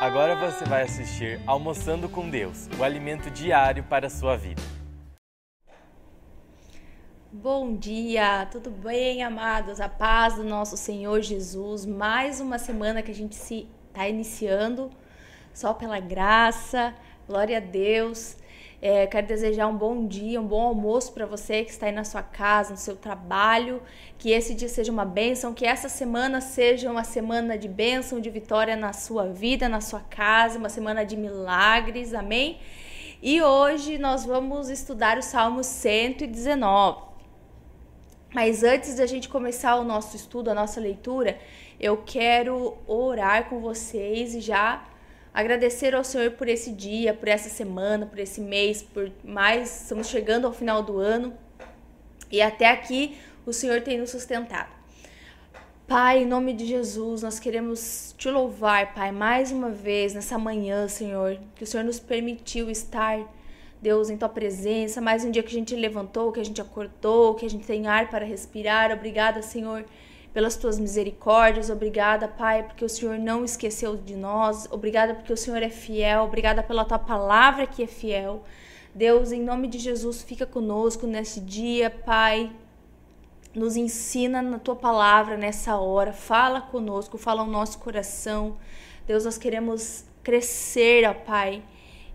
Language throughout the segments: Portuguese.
Agora você vai assistir Almoçando com Deus, o alimento diário para a sua vida. Bom dia, tudo bem, amados? A paz do nosso Senhor Jesus. Mais uma semana que a gente se está iniciando, só pela graça. Glória a Deus. É, quero desejar um bom dia, um bom almoço para você que está aí na sua casa, no seu trabalho. Que esse dia seja uma bênção, que essa semana seja uma semana de bênção, de vitória na sua vida, na sua casa, uma semana de milagres, amém? E hoje nós vamos estudar o Salmo 119. Mas antes da gente começar o nosso estudo, a nossa leitura, eu quero orar com vocês e já agradecer ao Senhor por esse dia, por essa semana, por esse mês, por mais. Estamos chegando ao final do ano e até aqui o Senhor tem nos sustentado. Pai, em nome de Jesus, nós queremos te louvar, Pai, mais uma vez nessa manhã, Senhor, que o Senhor nos permitiu estar, Deus, em tua presença. Mais um dia que a gente levantou, que a gente acordou, que a gente tem ar para respirar. Obrigada, Senhor pelas tuas misericórdias. Obrigada, Pai, porque o Senhor não esqueceu de nós. Obrigada porque o Senhor é fiel. Obrigada pela tua palavra que é fiel. Deus, em nome de Jesus, fica conosco nesse dia, Pai. Nos ensina na tua palavra nessa hora. Fala conosco, fala o nosso coração. Deus, nós queremos crescer, ó Pai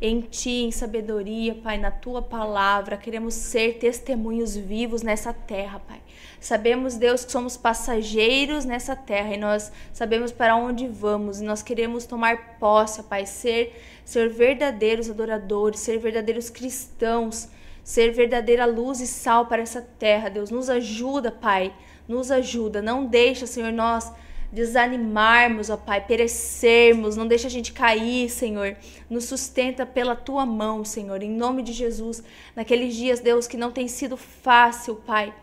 em ti, em sabedoria, Pai, na tua palavra. Queremos ser testemunhos vivos nessa terra, Pai. Sabemos, Deus, que somos passageiros nessa terra e nós sabemos para onde vamos e nós queremos tomar posse, Pai, ser, ser verdadeiros adoradores, ser verdadeiros cristãos, ser verdadeira luz e sal para essa terra. Deus, nos ajuda, Pai, nos ajuda. Não deixa, Senhor, nós desanimarmos, ó Pai, perecermos, não deixa a gente cair, Senhor. Nos sustenta pela tua mão, Senhor, em nome de Jesus. Naqueles dias, Deus, que não tem sido fácil, Pai.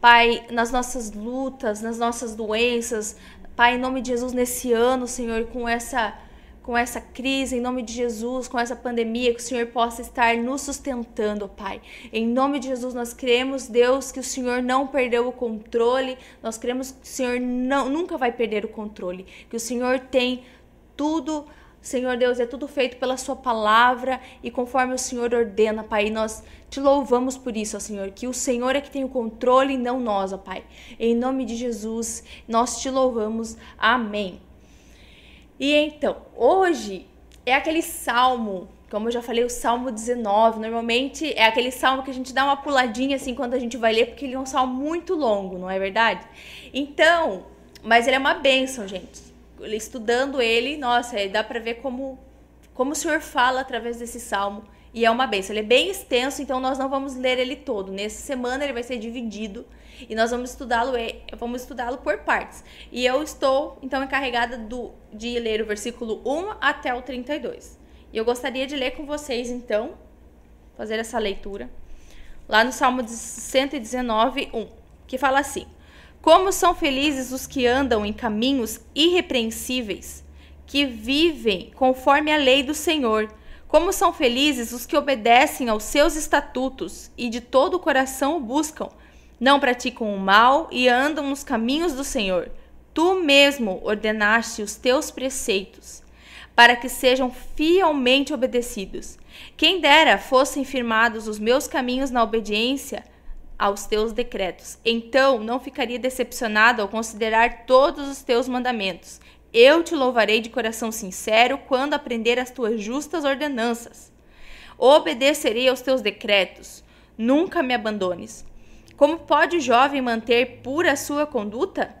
Pai, nas nossas lutas, nas nossas doenças, Pai, em nome de Jesus, nesse ano, Senhor, com essa com essa crise, em nome de Jesus, com essa pandemia, que o Senhor possa estar nos sustentando, Pai. Em nome de Jesus, nós cremos, Deus, que o Senhor não perdeu o controle, nós cremos que o Senhor não, nunca vai perder o controle, que o Senhor tem tudo. Senhor Deus, é tudo feito pela Sua palavra e conforme o Senhor ordena, Pai. Nós te louvamos por isso, ó Senhor, que o Senhor é que tem o controle e não nós, ó Pai. Em nome de Jesus, nós te louvamos. Amém. E então, hoje é aquele salmo, como eu já falei, o salmo 19. Normalmente é aquele salmo que a gente dá uma puladinha assim quando a gente vai ler, porque ele é um salmo muito longo, não é verdade? Então, mas ele é uma bênção, gente. Estudando ele, nossa, dá para ver como, como o Senhor fala através desse salmo. E é uma bênção. Ele é bem extenso, então nós não vamos ler ele todo. Nessa semana ele vai ser dividido e nós vamos estudá-lo vamos estudá-lo por partes. E eu estou então encarregada do, de ler o versículo 1 até o 32. E eu gostaria de ler com vocês então, fazer essa leitura lá no Salmo 119, 1, que fala assim: Como são felizes os que andam em caminhos irrepreensíveis, que vivem conforme a lei do Senhor. Como são felizes os que obedecem aos seus estatutos e de todo o coração o buscam não praticam o mal e andam nos caminhos do Senhor. Tu mesmo ordenaste os teus preceitos, para que sejam fielmente obedecidos. Quem dera fossem firmados os meus caminhos na obediência aos teus decretos. Então não ficaria decepcionado ao considerar todos os teus mandamentos. Eu te louvarei de coração sincero quando aprender as tuas justas ordenanças. Obedecerei aos teus decretos. Nunca me abandones. Como pode o jovem manter pura sua conduta?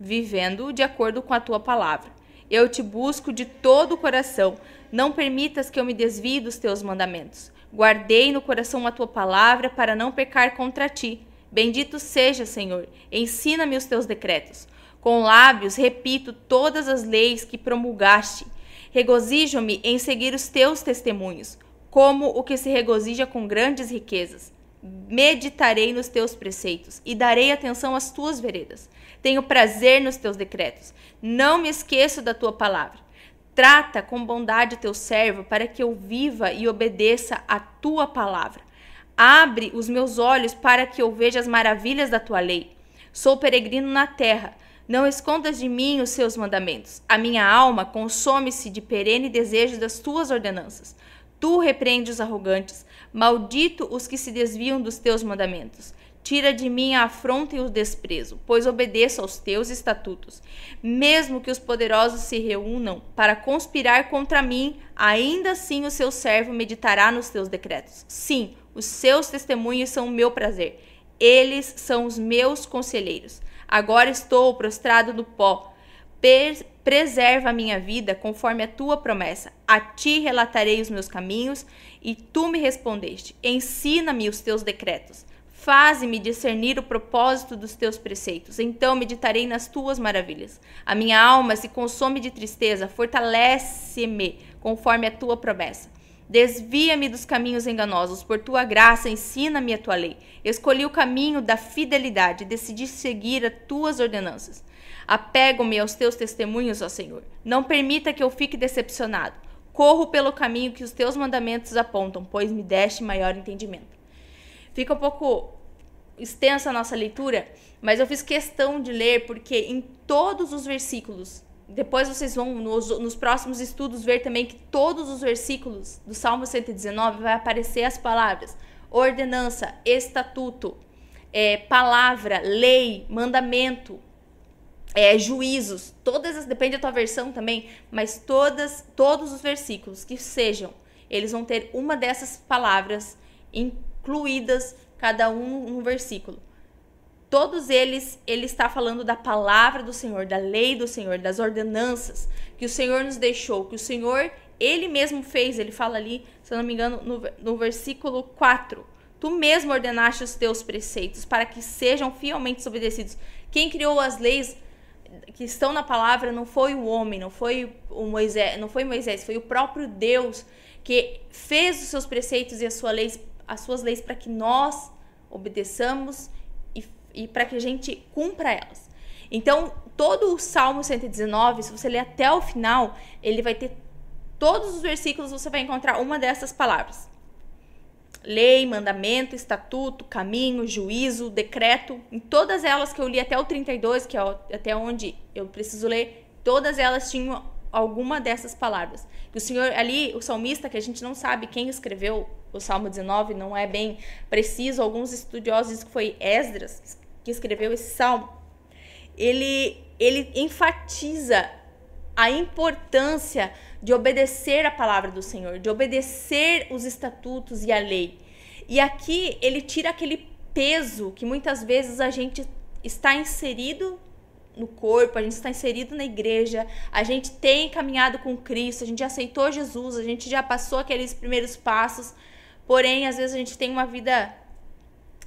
Vivendo de acordo com a tua palavra. Eu te busco de todo o coração. Não permitas que eu me desvie dos teus mandamentos. Guardei no coração a tua palavra para não pecar contra ti. Bendito seja, Senhor. Ensina-me os teus decretos. Com lábios repito todas as leis que promulgaste. Regozijo-me em seguir os teus testemunhos, como o que se regozija com grandes riquezas. Meditarei nos teus preceitos e darei atenção às tuas veredas. Tenho prazer nos teus decretos. Não me esqueço da tua palavra. Trata com bondade o teu servo para que eu viva e obedeça a tua palavra. Abre os meus olhos para que eu veja as maravilhas da tua lei. Sou peregrino na terra. Não escondas de mim os seus mandamentos. A minha alma consome-se de perene desejo das tuas ordenanças. Tu repreende os arrogantes, maldito os que se desviam dos teus mandamentos. Tira de mim a afronta e o desprezo, pois obedeço aos teus estatutos. Mesmo que os poderosos se reúnam para conspirar contra mim, ainda assim o seu servo meditará nos teus decretos. Sim, os seus testemunhos são o meu prazer. Eles são os meus conselheiros. Agora estou prostrado no pó. Preserva a minha vida conforme a tua promessa. A ti relatarei os meus caminhos e tu me respondeste. Ensina-me os teus decretos. Faze-me discernir o propósito dos teus preceitos, então meditarei nas tuas maravilhas. A minha alma se consome de tristeza, fortalece-me conforme a tua promessa. Desvia-me dos caminhos enganosos, por tua graça ensina-me a tua lei. Escolhi o caminho da fidelidade, decidi seguir as tuas ordenanças. Apego-me aos teus testemunhos, ó Senhor. Não permita que eu fique decepcionado. Corro pelo caminho que os teus mandamentos apontam, pois me deste maior entendimento. Fica um pouco extensa a nossa leitura, mas eu fiz questão de ler porque em todos os versículos, depois vocês vão nos, nos próximos estudos ver também que todos os versículos do Salmo 119 vai aparecer as palavras ordenança, estatuto, é, palavra, lei, mandamento, é, juízos, todas as, depende da tua versão também, mas todas, todos os versículos que sejam, eles vão ter uma dessas palavras incluídas cada um no versículo. Todos eles, ele está falando da palavra do Senhor, da lei do Senhor, das ordenanças que o Senhor nos deixou, que o Senhor, ele mesmo fez. Ele fala ali, se eu não me engano, no, no versículo 4. Tu mesmo ordenaste os teus preceitos para que sejam fielmente obedecidos. Quem criou as leis que estão na palavra não foi o homem, não foi o Moisés, não foi Moisés, foi o próprio Deus que fez os seus preceitos e as suas leis as suas leis para que nós obedeçamos e, e para que a gente cumpra elas. Então, todo o Salmo 119, se você ler até o final, ele vai ter todos os versículos, você vai encontrar uma dessas palavras. Lei, mandamento, estatuto, caminho, juízo, decreto, em todas elas que eu li até o 32, que é até onde eu preciso ler, todas elas tinham alguma dessas palavras. E o Senhor ali, o salmista, que a gente não sabe quem escreveu o Salmo 19, não é bem preciso, alguns estudiosos dizem que foi Esdras que escreveu esse salmo. Ele ele enfatiza a importância de obedecer a palavra do Senhor, de obedecer os estatutos e a lei. E aqui ele tira aquele peso que muitas vezes a gente está inserido no corpo, a gente está inserido na igreja, a gente tem caminhado com Cristo, a gente aceitou Jesus, a gente já passou aqueles primeiros passos, porém, às vezes a gente tem uma vida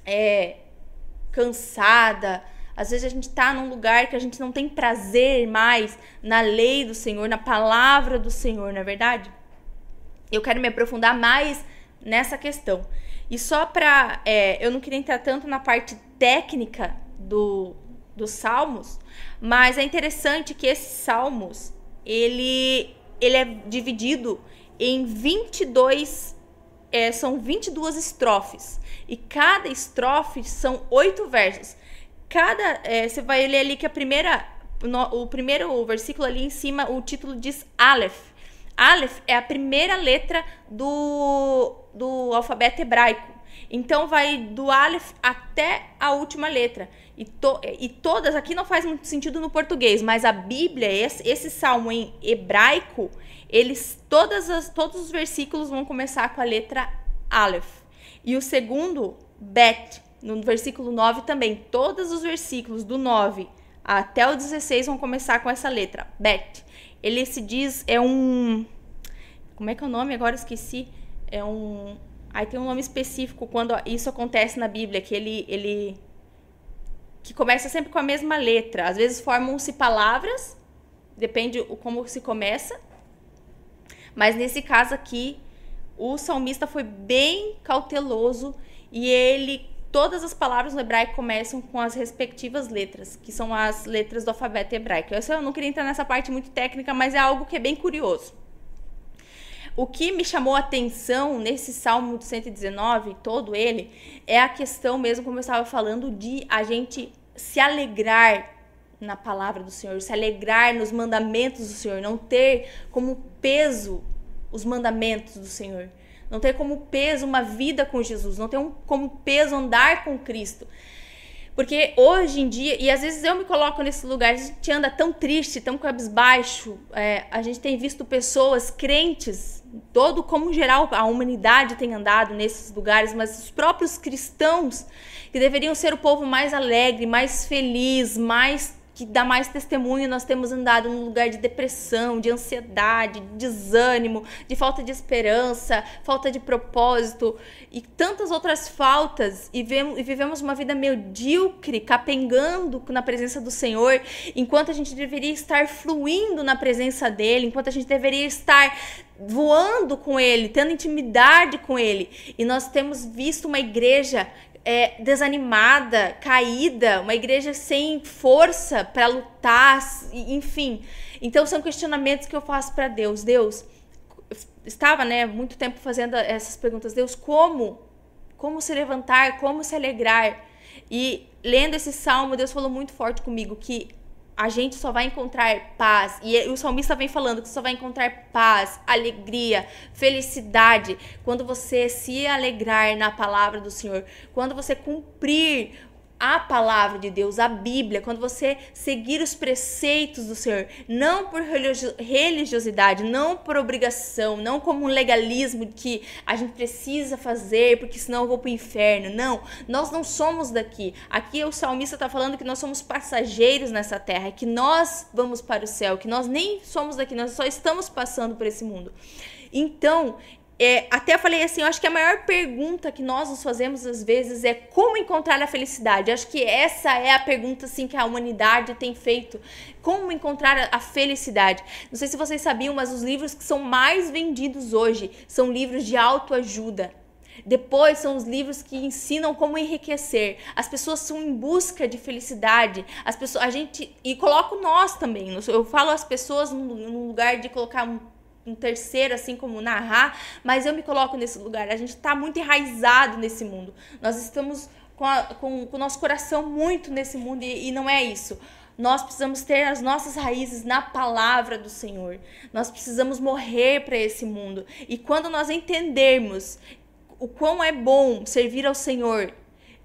é, cansada, às vezes a gente está num lugar que a gente não tem prazer mais na lei do Senhor, na palavra do Senhor, não é verdade? Eu quero me aprofundar mais nessa questão. E só para. É, eu não queria entrar tanto na parte técnica do, dos salmos, mas é interessante que esses salmos, ele, ele é dividido em 22, é, são 22 estrofes, e cada estrofe são oito versos. Cada, é, você vai ler ali que a primeira, no, o primeiro versículo ali em cima, o título diz Aleph. Aleph é a primeira letra do, do alfabeto hebraico. Então vai do Aleph até a última letra. E, to, e todas, aqui não faz muito sentido no português, mas a Bíblia, esse, esse salmo em hebraico, eles todas as, todos os versículos vão começar com a letra Aleph. E o segundo, Bet, no versículo 9 também. Todos os versículos do 9 até o 16 vão começar com essa letra, Bet. Ele se diz, é um. Como é que é o nome? Agora esqueci. É um. Aí tem um nome específico quando isso acontece na Bíblia, que ele, ele que começa sempre com a mesma letra. Às vezes formam-se palavras, depende como se começa. Mas nesse caso aqui, o salmista foi bem cauteloso e ele todas as palavras no hebraico começam com as respectivas letras, que são as letras do alfabeto hebraico. Eu não queria entrar nessa parte muito técnica, mas é algo que é bem curioso. O que me chamou a atenção nesse Salmo 119, todo ele, é a questão mesmo, como eu estava falando, de a gente se alegrar na palavra do Senhor, se alegrar nos mandamentos do Senhor, não ter como peso os mandamentos do Senhor, não ter como peso uma vida com Jesus, não ter um, como peso andar com Cristo. Porque hoje em dia, e às vezes eu me coloco nesse lugar, a gente anda tão triste, tão cabisbaixo, é, a gente tem visto pessoas crentes, todo como geral a humanidade tem andado nesses lugares, mas os próprios cristãos, que deveriam ser o povo mais alegre, mais feliz, mais que dá mais testemunho, nós temos andado num lugar de depressão, de ansiedade, de desânimo, de falta de esperança, falta de propósito e tantas outras faltas e, vemos, vivemos uma vida medíocre, capengando na presença do Senhor, enquanto a gente deveria estar fluindo na presença dele, enquanto a gente deveria estar voando com ele, tendo intimidade com ele. E nós temos visto uma igreja é, desanimada, caída, uma igreja sem força para lutar, enfim. Então são questionamentos que eu faço para Deus. Deus, estava, né, muito tempo fazendo essas perguntas. Deus, como, como se levantar, como se alegrar? E lendo esse salmo, Deus falou muito forte comigo que a gente só vai encontrar paz. E o salmista vem falando que só vai encontrar paz, alegria, felicidade quando você se alegrar na palavra do Senhor, quando você cumprir a palavra de Deus, a Bíblia, quando você seguir os preceitos do Senhor, não por religiosidade, não por obrigação, não como um legalismo que a gente precisa fazer porque senão eu vou para o inferno. Não, nós não somos daqui. Aqui o salmista está falando que nós somos passageiros nessa terra, que nós vamos para o céu, que nós nem somos daqui, nós só estamos passando por esse mundo. Então, é, até falei assim, eu acho que a maior pergunta que nós nos fazemos às vezes é como encontrar a felicidade. Eu acho que essa é a pergunta assim que a humanidade tem feito. Como encontrar a felicidade? Não sei se vocês sabiam, mas os livros que são mais vendidos hoje são livros de autoajuda. Depois são os livros que ensinam como enriquecer. As pessoas são em busca de felicidade. As pessoas, a gente e coloco nós também. Eu falo as pessoas no lugar de colocar um terceiro, assim como narrar, mas eu me coloco nesse lugar. A gente está muito enraizado nesse mundo. Nós estamos com, a, com, com o nosso coração muito nesse mundo e, e não é isso. Nós precisamos ter as nossas raízes na palavra do Senhor. Nós precisamos morrer para esse mundo. E quando nós entendermos o quão é bom servir ao Senhor,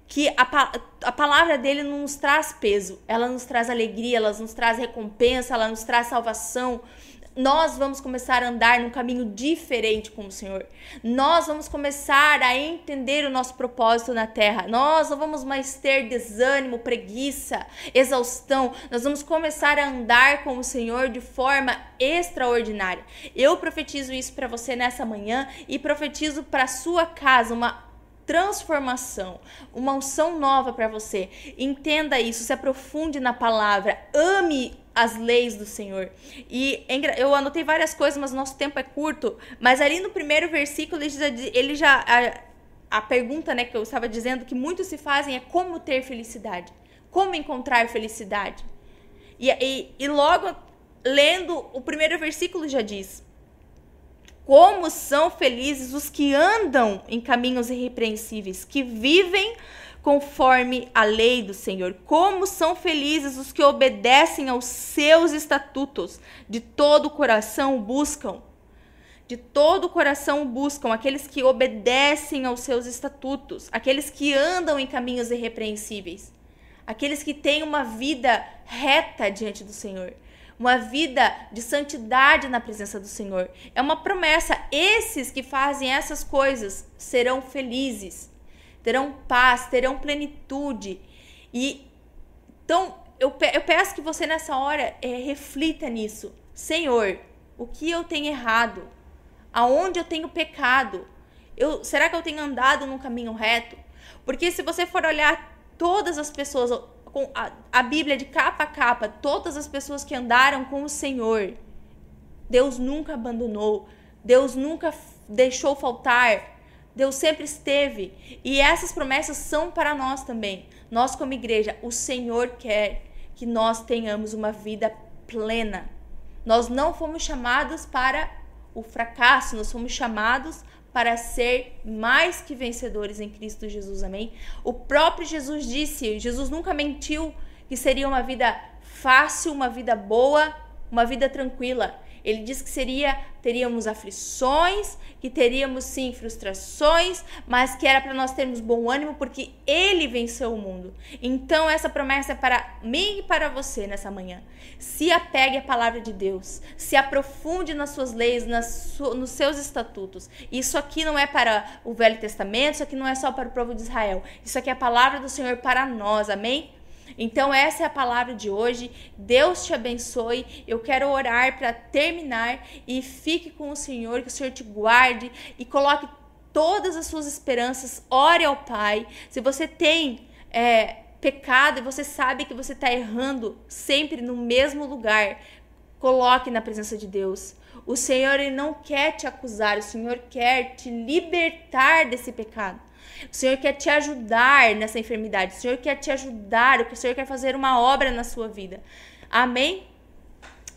que a, a palavra dele não nos traz peso, ela nos traz alegria, ela nos traz recompensa, ela nos traz salvação nós vamos começar a andar num caminho diferente com o Senhor. Nós vamos começar a entender o nosso propósito na terra. Nós não vamos mais ter desânimo, preguiça, exaustão. Nós vamos começar a andar com o Senhor de forma extraordinária. Eu profetizo isso para você nessa manhã e profetizo para sua casa uma transformação, uma unção nova para você. Entenda isso, se aprofunde na palavra, ame as leis do Senhor. E eu anotei várias coisas, mas nosso tempo é curto. Mas ali no primeiro versículo ele já, ele já a, a pergunta, né, que eu estava dizendo que muitos se fazem é como ter felicidade, como encontrar felicidade. E, e, e logo lendo o primeiro versículo já diz: como são felizes os que andam em caminhos irrepreensíveis, que vivem conforme a lei do Senhor. Como são felizes os que obedecem aos seus estatutos, de todo o coração buscam. De todo o coração buscam aqueles que obedecem aos seus estatutos, aqueles que andam em caminhos irrepreensíveis, aqueles que têm uma vida reta diante do Senhor uma vida de santidade na presença do Senhor. É uma promessa. Esses que fazem essas coisas serão felizes terão paz, terão plenitude. E então eu, eu peço que você nessa hora é, reflita nisso. Senhor, o que eu tenho errado? Aonde eu tenho pecado? Eu, será que eu tenho andado num caminho reto? Porque se você for olhar todas as pessoas, com a, a Bíblia de capa a capa, todas as pessoas que andaram com o Senhor, Deus nunca abandonou, Deus nunca deixou faltar Deus sempre esteve. E essas promessas são para nós também. Nós, como igreja, o Senhor quer que nós tenhamos uma vida plena. Nós não fomos chamados para o fracasso, nós fomos chamados para ser mais que vencedores em Cristo Jesus. Amém? O próprio Jesus disse, Jesus nunca mentiu, que seria uma vida fácil, uma vida boa, uma vida tranquila. Ele diz que seria teríamos aflições, que teríamos sim frustrações, mas que era para nós termos bom ânimo porque ele venceu o mundo. Então essa promessa é para mim e para você nessa manhã. Se apegue à palavra de Deus, se aprofunde nas suas leis, nas nos seus estatutos. Isso aqui não é para o Velho Testamento, isso aqui não é só para o povo de Israel. Isso aqui é a palavra do Senhor para nós. Amém? Então, essa é a palavra de hoje. Deus te abençoe. Eu quero orar para terminar e fique com o Senhor, que o Senhor te guarde e coloque todas as suas esperanças. Ore ao Pai. Se você tem é, pecado e você sabe que você está errando sempre no mesmo lugar, coloque na presença de Deus. O Senhor ele não quer te acusar, o Senhor quer te libertar desse pecado. O Senhor quer te ajudar nessa enfermidade. O Senhor quer te ajudar. O Senhor quer fazer uma obra na sua vida. Amém?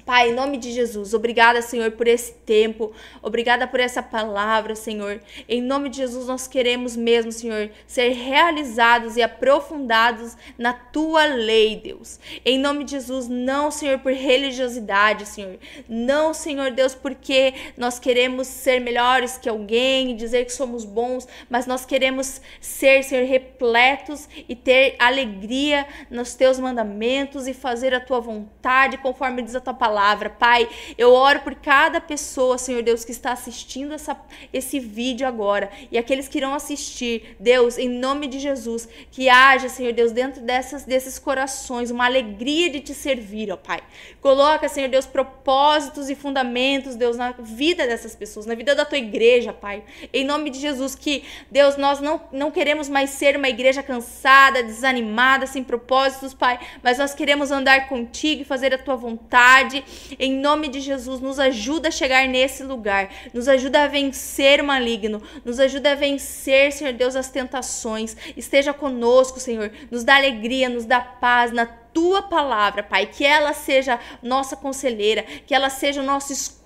Pai, em nome de Jesus, obrigada, Senhor, por esse tempo, obrigada por essa palavra, Senhor. Em nome de Jesus, nós queremos mesmo, Senhor, ser realizados e aprofundados na tua lei, Deus. Em nome de Jesus, não, Senhor, por religiosidade, Senhor. Não, Senhor Deus, porque nós queremos ser melhores que alguém e dizer que somos bons, mas nós queremos ser, Senhor, repletos e ter alegria nos teus mandamentos e fazer a tua vontade conforme diz a tua palavra palavra. Pai, eu oro por cada pessoa, Senhor Deus, que está assistindo essa, esse vídeo agora e aqueles que irão assistir. Deus, em nome de Jesus, que haja, Senhor Deus, dentro dessas, desses corações uma alegria de te servir, ó Pai. Coloca, Senhor Deus, propósitos e fundamentos, Deus, na vida dessas pessoas, na vida da tua igreja, Pai. Em nome de Jesus, que, Deus, nós não, não queremos mais ser uma igreja cansada, desanimada, sem propósitos, Pai, mas nós queremos andar contigo e fazer a tua vontade em nome de Jesus, nos ajuda a chegar nesse lugar, nos ajuda a vencer o maligno, nos ajuda a vencer, Senhor Deus, as tentações. Esteja conosco, Senhor, nos dá alegria, nos dá paz na tua palavra, Pai, que ela seja nossa conselheira, que ela seja o nosso escudo,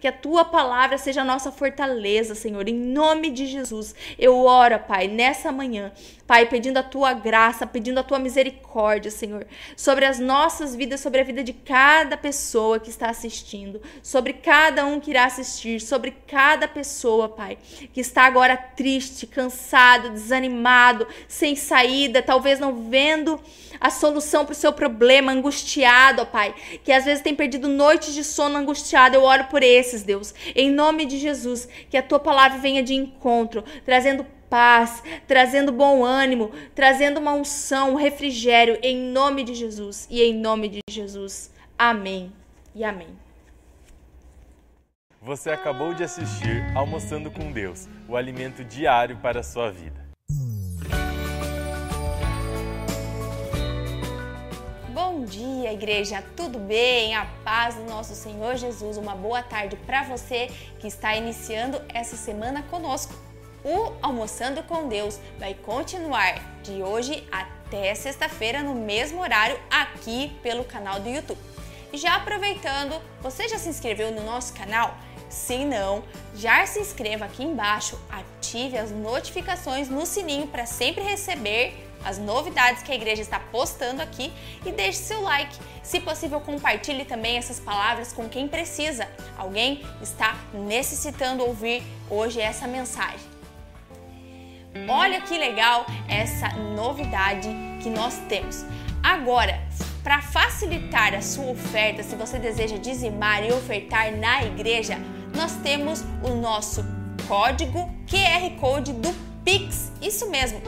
que a tua palavra seja a nossa fortaleza, Senhor. Em nome de Jesus, eu oro, Pai, nessa manhã, Pai, pedindo a tua graça, pedindo a tua misericórdia, Senhor, sobre as nossas vidas, sobre a vida de cada pessoa que está assistindo, sobre cada um que irá assistir, sobre cada pessoa, Pai, que está agora triste, cansado, desanimado, sem saída, talvez não vendo a solução para o seu problema, angustiado, ó Pai, que às vezes tem perdido noites de sono angustiado. Eu oro por esses, Deus, em nome de Jesus, que a tua palavra venha de encontro, trazendo paz, trazendo bom ânimo, trazendo uma unção, um refrigério, em nome de Jesus e em nome de Jesus. Amém e amém. Você acabou de assistir Almoçando com Deus, o alimento diário para a sua vida. Bom dia, igreja, tudo bem? A paz do nosso Senhor Jesus. Uma boa tarde para você que está iniciando essa semana conosco. O Almoçando com Deus vai continuar de hoje até sexta-feira no mesmo horário aqui pelo canal do YouTube. Já aproveitando, você já se inscreveu no nosso canal? Se não, já se inscreva aqui embaixo, ative as notificações no sininho para sempre receber as novidades que a igreja está postando aqui e deixe seu like. Se possível, compartilhe também essas palavras com quem precisa. Alguém está necessitando ouvir hoje essa mensagem. Olha que legal essa novidade que nós temos. Agora, para facilitar a sua oferta, se você deseja dizimar e ofertar na igreja, nós temos o nosso código QR Code do Pix. Isso mesmo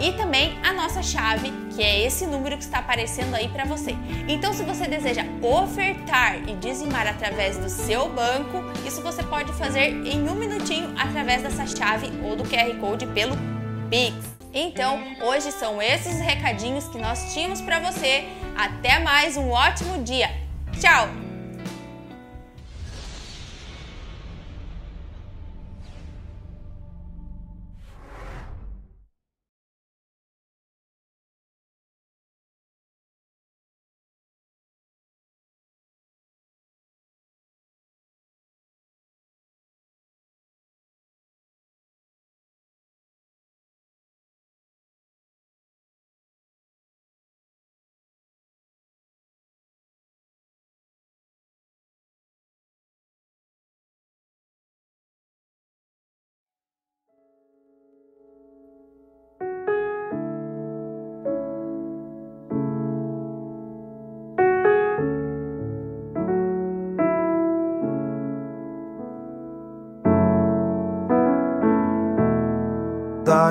e também a nossa chave, que é esse número que está aparecendo aí para você. Então, se você deseja ofertar e dizimar através do seu banco, isso você pode fazer em um minutinho através dessa chave ou do QR Code pelo Pix. Então, hoje são esses os recadinhos que nós tínhamos para você. Até mais, um ótimo dia. Tchau!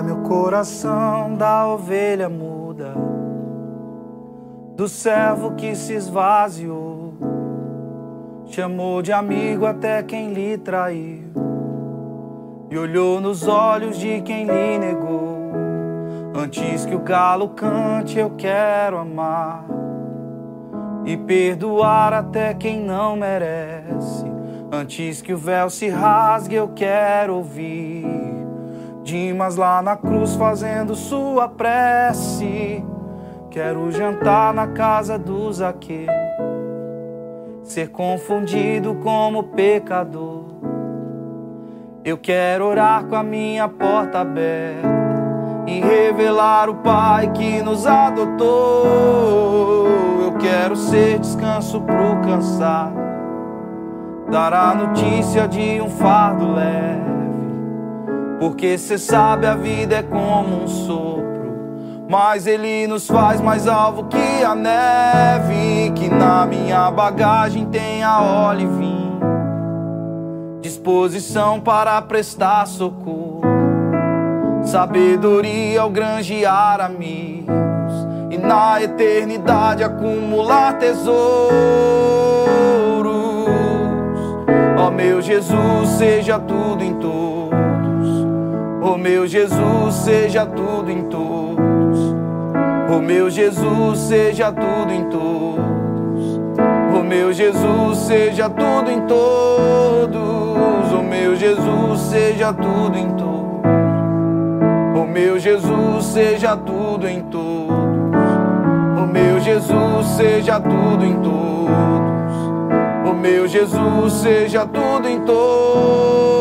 O coração da ovelha muda, do servo que se esvaziou, chamou de amigo até quem lhe traiu, e olhou nos olhos de quem lhe negou. Antes que o galo cante, eu quero amar. E perdoar até quem não merece. Antes que o véu se rasgue, eu quero ouvir Dimas lá na cruz fazendo sua prece. Quero jantar na casa do Zaqueu, ser confundido como pecador. Eu quero orar com a minha porta aberta e revelar o Pai que nos adotou. Eu quero ser descanso pro cansado, dar a notícia de um fardo leve porque cê sabe a vida é como um sopro, mas ele nos faz mais alvo que a neve. Que na minha bagagem tenha óleo e vinho, disposição para prestar socorro, sabedoria ao granjear amigos e na eternidade acumular tesouros. Ó meu Jesus, seja tudo em todo Oh meu Jesus, seja tudo em todos. Oh meu Jesus, seja tudo em todos. Oh meu Jesus, seja tudo em todos. Oh meu Jesus, seja tudo em todos. Oh meu Jesus, seja tudo em todos. Oh meu Jesus, seja tudo em todos. Oh meu Jesus, seja tudo em todos.